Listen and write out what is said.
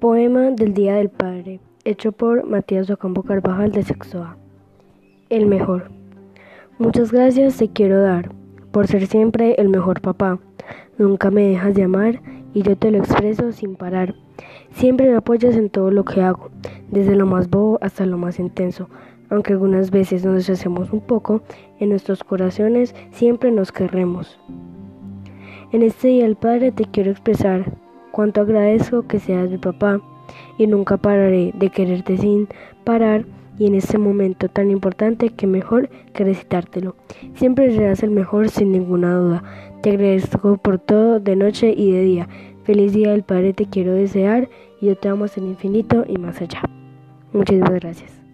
Poema del Día del Padre, hecho por Matías Ocampo Carvajal de Sexo A. El mejor. Muchas gracias te quiero dar por ser siempre el mejor papá. Nunca me dejas de amar y yo te lo expreso sin parar. Siempre me apoyas en todo lo que hago, desde lo más bobo hasta lo más intenso. Aunque algunas veces nos deshacemos un poco, en nuestros corazones siempre nos querremos. En este día del Padre te quiero expresar cuánto agradezco que seas mi papá y nunca pararé de quererte sin parar y en este momento tan importante que mejor que recitártelo. Siempre serás el mejor sin ninguna duda. Te agradezco por todo de noche y de día. Feliz día del Padre te quiero desear y yo te amo hasta el infinito y más allá. Muchísimas gracias.